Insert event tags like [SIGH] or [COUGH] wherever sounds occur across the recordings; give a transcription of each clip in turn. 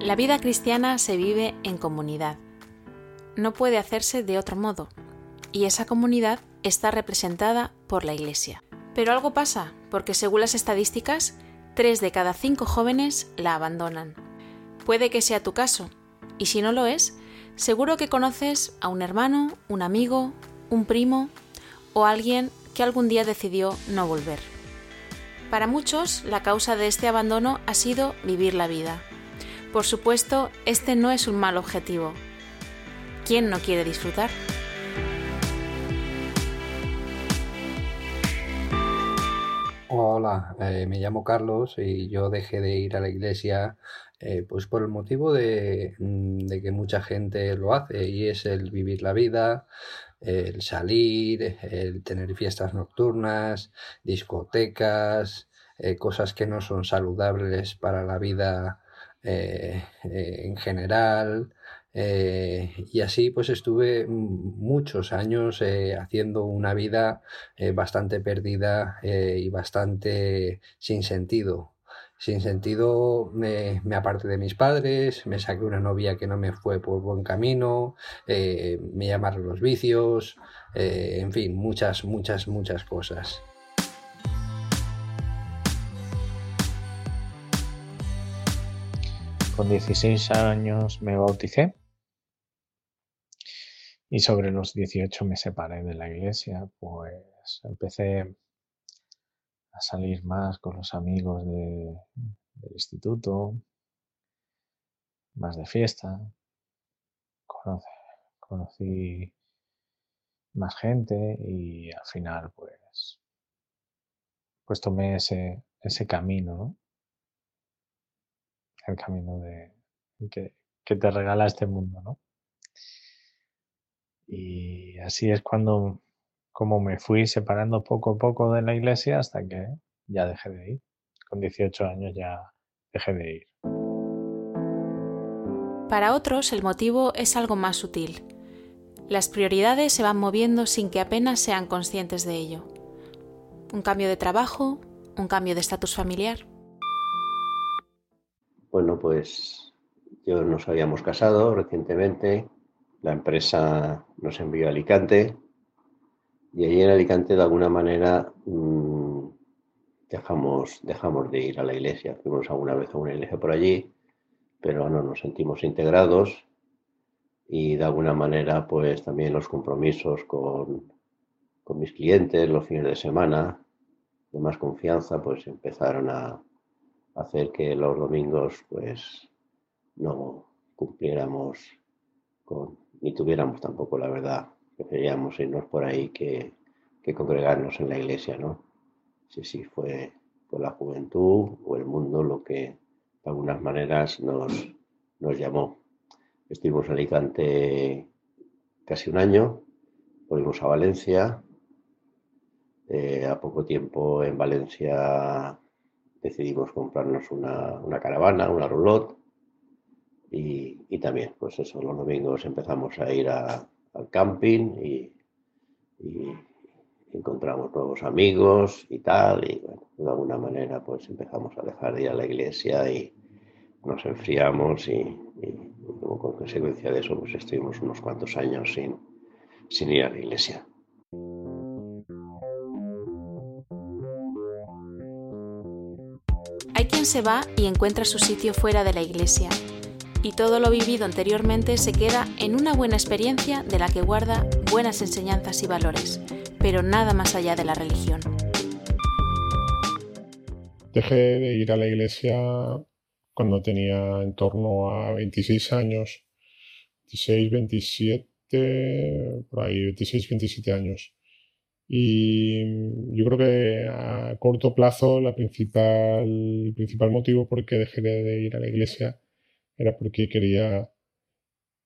La vida cristiana se vive en comunidad. No puede hacerse de otro modo. Y esa comunidad está representada por la Iglesia. Pero algo pasa, porque según las estadísticas, tres de cada cinco jóvenes la abandonan. Puede que sea tu caso, y si no lo es, seguro que conoces a un hermano, un amigo, un primo o alguien que algún día decidió no volver. Para muchos, la causa de este abandono ha sido vivir la vida. Por supuesto, este no es un mal objetivo. ¿Quién no quiere disfrutar? Hola, eh, me llamo Carlos y yo dejé de ir a la iglesia eh, pues por el motivo de, mm, de, que mucha gente lo hace y es el vivir la vida, el salir, el tener fiestas nocturnas, discotecas, eh, cosas que no son saludables para la vida en general. Eh, y así pues estuve muchos años eh, haciendo una vida eh, bastante perdida y bastante sin sentido. Sin sentido me, me, aparté de mis padres, me saqué una novia que no me fue por buen camino, me llamaron los vicios, en fin, muchas, muchas, muchas cosas. Con 16 años me bauticé. Y sobre los 18 me separé de la iglesia, pues empecé a salir más con los amigos del instituto, más de fiesta, conocí, más gente y al final pues, pues tomé ese, ese camino, ¿no? El camino de que, te regala este mundo, ¿no? Y así es cuando, como me fui separando poco a poco de la iglesia hasta que ya dejé de ir. Con 18 años ya dejé de ir. Para otros el motivo es algo más sutil. Las prioridades se van moviendo sin que apenas sean conscientes de ello. Un cambio de trabajo, un cambio de estatus familiar. Bueno, pues yo nos habíamos casado recientemente la empresa nos envió a Alicante y allí en Alicante de alguna manera mm, dejamos, dejamos de ir a la iglesia. Fuimos alguna vez a una iglesia por allí, pero no nos sentimos integrados y de alguna manera pues también los compromisos con, con mis clientes los fines de semana de más confianza pues empezaron a hacer que los domingos pues no cumpliéramos con ni tuviéramos tampoco la verdad. Preferíamos irnos por ahí que, congregarnos en la iglesia, ¿no? Sí, sí, fue, por la juventud o el mundo lo que de algunas maneras nos, nos llamó. Estuvimos en Alicante casi un año, volvimos a Valencia. Eh, a poco tiempo en Valencia decidimos comprarnos una, una caravana, una roulotte y, también, pues eso, los domingos empezamos a ir al camping y, encontramos nuevos amigos y tal, y de alguna manera pues empezamos a dejar de la iglesia y nos enfriamos y, como consecuencia de eso pues estuvimos unos cuantos años sin, sin ir a la iglesia. Se va y encuentra su sitio fuera de la iglesia y todo lo vivido anteriormente se queda en una buena experiencia de la que guarda buenas enseñanzas y valores, pero nada más allá de la religión. Dejé de ir a la iglesia cuando tenía en torno a 26 años, 26, 27, por ahí, 26, 27 años. Y yo creo que a corto plazo la principal, el principal motivo por que dejé de ir a la iglesia era porque quería,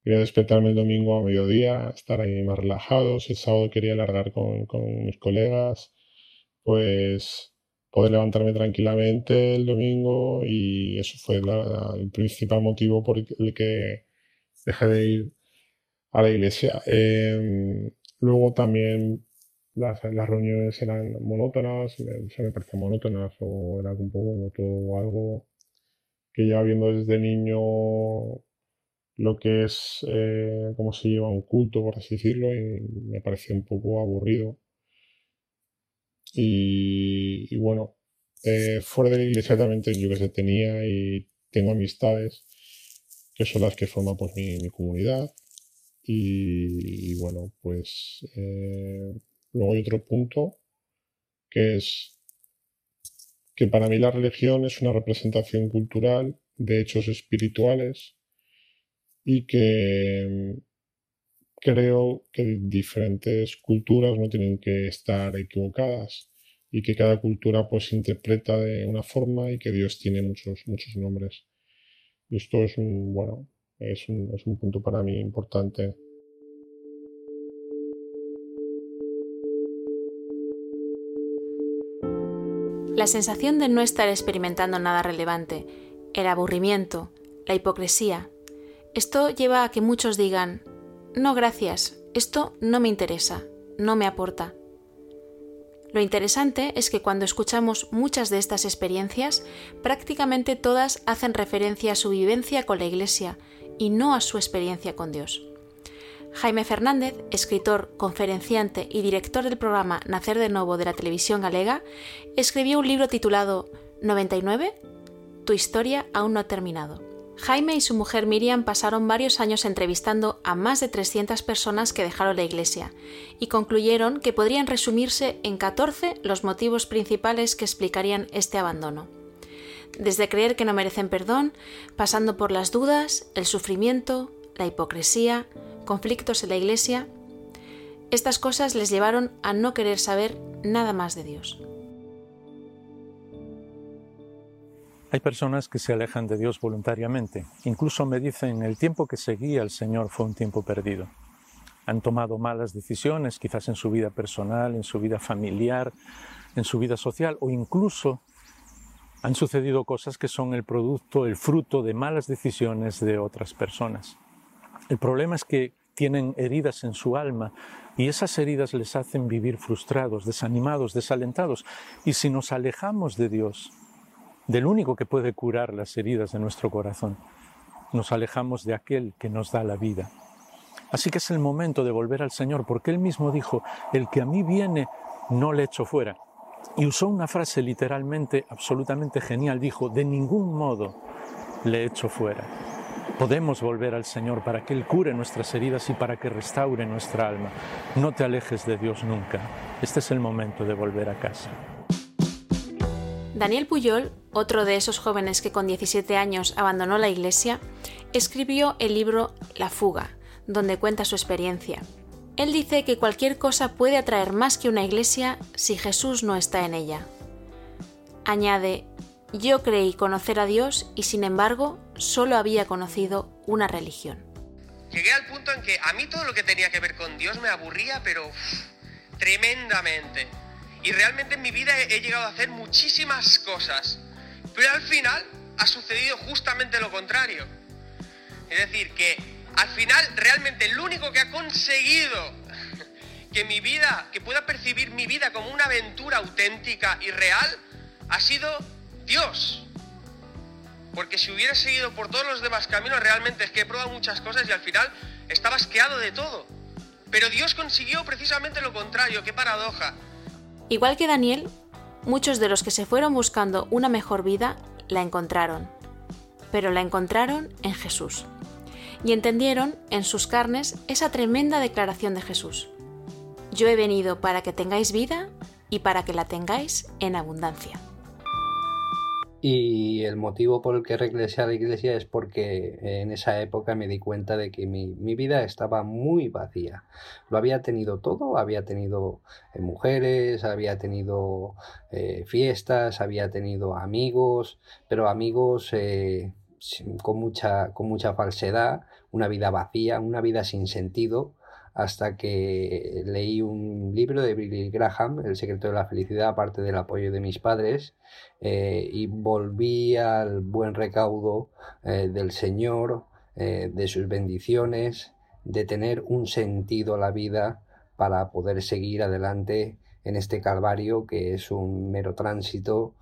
quería despertarme el domingo a mediodía, estar ahí más relajado. Si el sábado quería alargar con, con mis colegas, pues poder levantarme tranquilamente el domingo y eso fue el principal motivo por el que dejé de ir a la iglesia. Em, luego también las, las, reuniones eran monótonas, se me parecían monótonas o era un poco todo algo que ya viendo desde niño lo que es eh, cómo se lleva un culto, por así decirlo, y me parecía un poco aburrido. Y, bueno, eh, fuera de la iglesia también yo que sé, tenía y tengo amistades que son las que forman pues mi, comunidad. Y, bueno, pues eh, luego hay otro punto que es que para mí la religión es una representación cultural de hechos espirituales y que creo que diferentes culturas no tienen que estar equivocadas y que cada cultura pues interpreta de una forma y que Dios tiene muchos, muchos nombres. Y esto es bueno, es un, es un punto para mí importante. La sensación de no estar experimentando nada relevante, el aburrimiento, la hipocresía, esto lleva a que muchos digan, no gracias, esto no me interesa, no me aporta. Lo interesante es que cuando escuchamos muchas de estas experiencias, prácticamente todas hacen referencia a su vivencia con la Iglesia y no a su experiencia con Dios. Jaime Fernández, escritor, conferenciante y director del programa Nacer de Nuevo de la televisión galega, escribió un libro titulado 99. Tu historia aún no ha terminado Jaime y su mujer Miriam pasaron varios años entrevistando a más de 300 personas que dejaron la iglesia y concluyeron que podrían resumirse en 14 los motivos principales que explicarían este abandono. Desde creer que no merecen perdón, pasando por las dudas, el sufrimiento, la hipocresía, conflictos en la iglesia, estas cosas les llevaron a no querer saber nada más de Dios. Hay personas que se alejan de Dios voluntariamente. Incluso me dicen, el tiempo que seguía al Señor fue un tiempo perdido. Han tomado malas decisiones, quizás en su vida personal, en su vida familiar, en su vida social, o incluso han sucedido cosas que son el producto, el fruto de malas decisiones de otras personas. El problema es que tienen heridas en su alma y esas heridas les hacen vivir frustrados, desanimados, desalentados. Y si nos alejamos de Dios, del único que puede curar las heridas de nuestro corazón. Nos alejamos de aquel que nos da la vida. Así que es el momento de volver al Señor, porque Él mismo dijo, el que a mí viene, no le echo fuera. Y usó una frase literalmente absolutamente genial, dijo, de ningún modo le echo fuera. Podemos volver al Señor para que Él cure nuestras heridas y para que restaure nuestra alma. No te alejes de Dios nunca. Este es el momento de volver a casa. Daniel Puyol, otro de esos jóvenes que con 17 años abandonó la iglesia, escribió el libro La fuga, donde cuenta su experiencia. Él dice que cualquier cosa puede atraer más que una iglesia si Jesús no está en ella. Añade, yo creí conocer a Dios y sin embargo solo había conocido una religión. Llegué al punto en que a mí todo lo que tenía que ver con Dios me aburría, pero tremendamente. Y realmente en mi vida he, llegado a hacer muchísimas cosas. Pero al final ha sucedido justamente lo contrario. Es decir, que al final realmente el único que ha conseguido [LAUGHS] que mi vida, que pueda percibir mi vida como una aventura auténtica y real, ha sido Dios. Porque si hubiera seguido por todos los demás caminos, realmente es que he probado muchas cosas y al final estaba asqueado de todo. Pero Dios consiguió precisamente lo contrario, qué paradoja. Igual que Daniel, muchos de los que se fueron buscando una mejor vida la encontraron, pero la encontraron en Jesús. Y entendieron en sus carnes esa tremenda declaración de Jesús. Yo he venido para que tengáis vida y para que la tengáis en abundancia. Y el motivo por el que regresé a la iglesia es porque en esa época me di cuenta de que mi, vida estaba muy vacía. Lo había tenido todo, había tenido eh, mujeres, había tenido eh, fiestas, había tenido amigos, pero amigos eh, con, mucha, con mucha falsedad, una vida vacía, una vida sin sentido hasta que leí un libro de Billy Graham, El secreto de la felicidad, aparte del apoyo de mis padres, eh, y volví al buen recaudo eh, del Señor, eh, de sus bendiciones, de tener un sentido a la vida para poder seguir adelante en este calvario que es un mero tránsito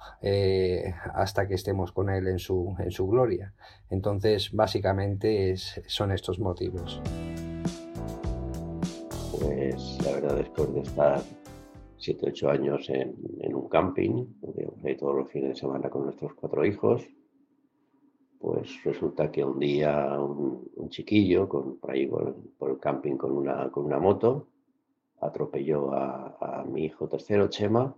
hasta que estemos con Él en su, en su gloria. Entonces, básicamente son estos motivos. Pues la verdad, después de estar 7, 8 años en, un camping, ahí todos los fines de semana con nuestros cuatro hijos, pues resulta que un día un, chiquillo con, por ahí por, el camping con una, con una moto atropelló a, mi hijo tercero, Chema,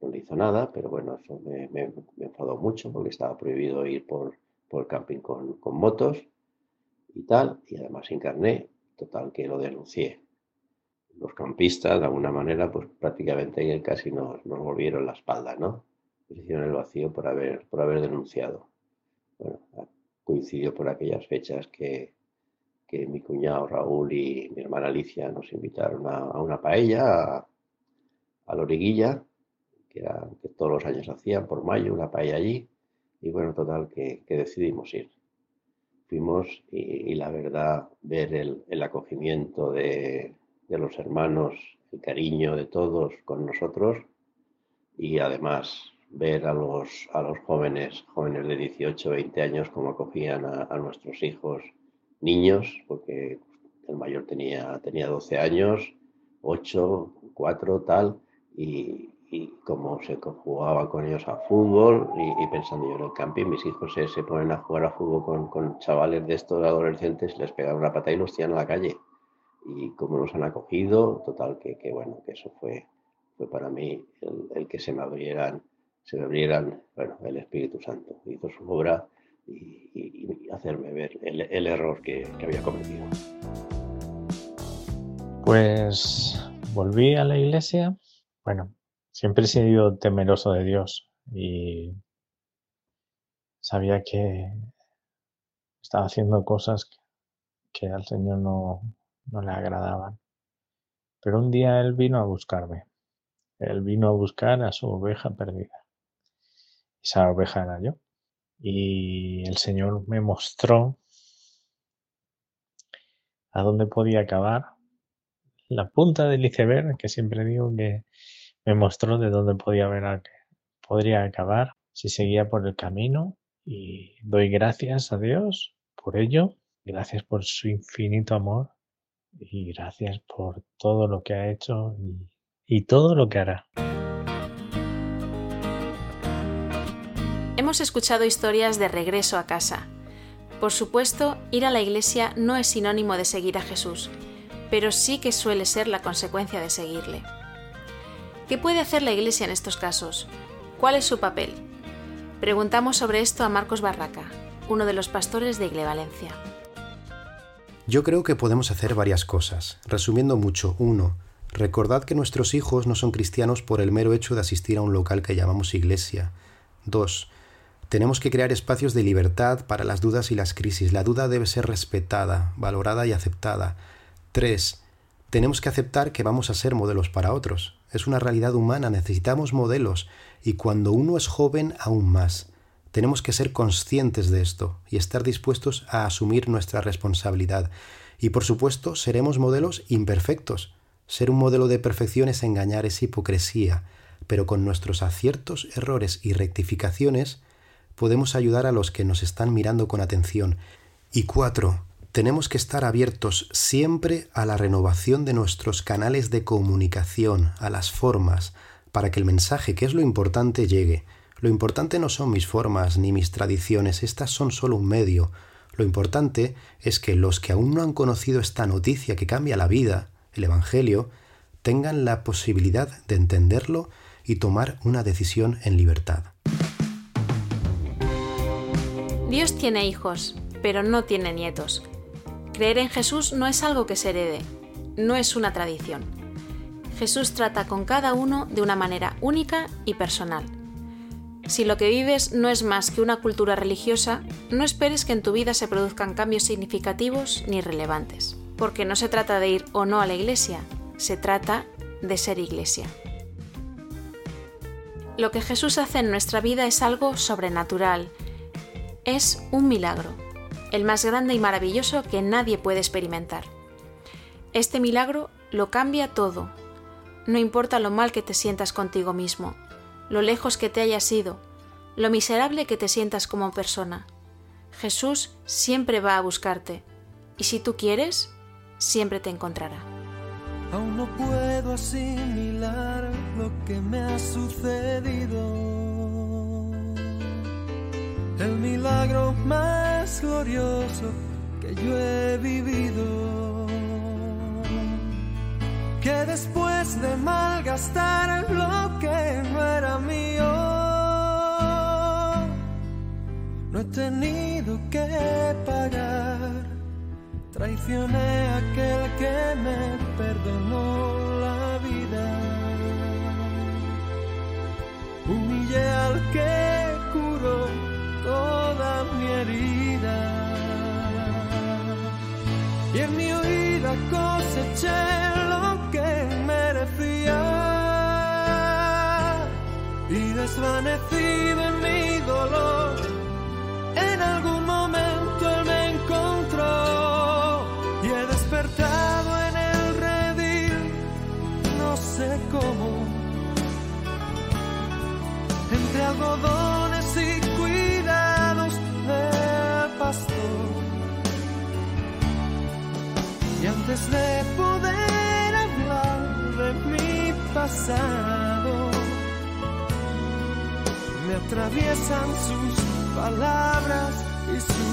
no le hizo nada, pero bueno, eso me, me, enfadó mucho porque estaba prohibido ir por, por el camping con, con, motos y tal, y además sin carné, total que lo denuncié. Los campistas, de alguna manera, pues prácticamente casi nos, nos volvieron la espalda, ¿no? Nos hicieron el vacío por haber, por haber denunciado bueno, coincidió por aquellas fechas que, mi cuñado Raúl y mi hermana Alicia nos invitaron a, una paella a, la origuilla, que, que todos los años hacían por mayo, una paella allí, y bueno, total, que, decidimos ir. Fuimos y, la verdad, ver el, acogimiento de, de los hermanos, el cariño de todos con nosotros, y además ver a los, a los jóvenes, jóvenes de 18, 20 años, cómo acogían a, nuestros hijos niños, porque el mayor tenía, tenía 12 años, 8, 4, tal, y, y cómo se jugaba con ellos a fútbol, y, pensando yo en el camping, mis hijos se, se, ponen a jugar a fútbol con, con chavales de estos adolescentes, les pegan una pata y los tiran a la calle. Y cómo nos han acogido, total, que, que bueno, que eso fue, fue para mí el, el que se me abrieran se me abrieran, bueno, el Espíritu Santo hizo su obra y, hacerme ver el, error que, había cometido. Pues volví a la iglesia. Bueno, siempre he sido temeroso de Dios y sabía que estaba haciendo cosas que, al Señor no, no le agradaban. Pero un día Él vino a buscarme. Él vino a buscar a su oveja perdida esa oveja era yo. Y el Señor me mostró a dónde podía acabar. La punta del iceberg, que siempre digo que me mostró de dónde podía ver podría acabar si seguía por el camino. Y doy gracias a Dios por ello. Gracias por su infinito amor. Y gracias por todo lo que ha hecho y todo lo que hará. Hemos escuchado historias de regreso a casa. Por supuesto, ir a la iglesia no es sinónimo de seguir a Jesús, pero sí que suele ser la consecuencia de seguirle. ¿Qué puede hacer la iglesia en estos casos? ¿Cuál es su papel? Preguntamos sobre esto a Marcos Barraca, uno de los pastores de Igle Valencia. Yo creo que podemos hacer varias cosas. Resumiendo mucho, uno, recordad que nuestros hijos no son cristianos por el mero hecho de asistir a un local que llamamos iglesia. Dos, tenemos que crear espacios de libertad para las dudas y las crisis. La duda debe ser respetada, valorada y aceptada. 3. Tenemos que aceptar que vamos a ser modelos para otros. Es una realidad humana, necesitamos modelos y cuando uno es joven aún más. Tenemos que ser conscientes de esto y estar dispuestos a asumir nuestra responsabilidad. Y por supuesto, seremos modelos imperfectos. Ser un modelo de perfección es engañar, es hipocresía, pero con nuestros aciertos, errores y rectificaciones podemos ayudar a los que nos están mirando con atención. Y cuatro, tenemos que estar abiertos siempre a la renovación de nuestros canales de comunicación, a las formas, para que el mensaje, que es lo importante, llegue. Lo importante no son mis formas ni mis tradiciones, estas son solo un medio. Lo importante es que los que aún no han conocido esta noticia que cambia la vida, el Evangelio, tengan la posibilidad de entenderlo y tomar una decisión en libertad. Dios tiene hijos, pero no tiene nietos. Creer en Jesús no es algo que se herede, no es una tradición. Jesús trata con cada uno de una manera única y personal. Si lo que vives no es más que una cultura religiosa, no esperes que en tu vida se produzcan cambios significativos ni relevantes, porque no se trata de ir o no a la iglesia, se trata de ser iglesia. Lo que Jesús hace en nuestra vida es algo sobrenatural, es un milagro, el más grande y maravilloso que nadie puede experimentar. Este milagro lo cambia todo, no importa lo mal que te sientas contigo mismo, lo lejos que te hayas ido, lo miserable que te sientas como persona. Jesús siempre va a buscarte y si tú quieres, siempre te encontrará. Aún no puedo asimilar lo que me ha sucedido. El milagro más glorioso que yo he vivido. Que después de malgastar lo que no era mío, no he tenido que pagar Traicioné a aquel que me perdonó la vida. Humillé al que curó toda mi herida. Y en mi huida coseché desvanecido en mi dolor, en algún momento él me encontró en el redil, no sé cómo, entre algodones y cuidados del pastor. Y antes de poder hablar de mi pasado, atraviesan sus palabras y su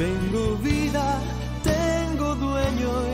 Tengo vida, tengo dueño.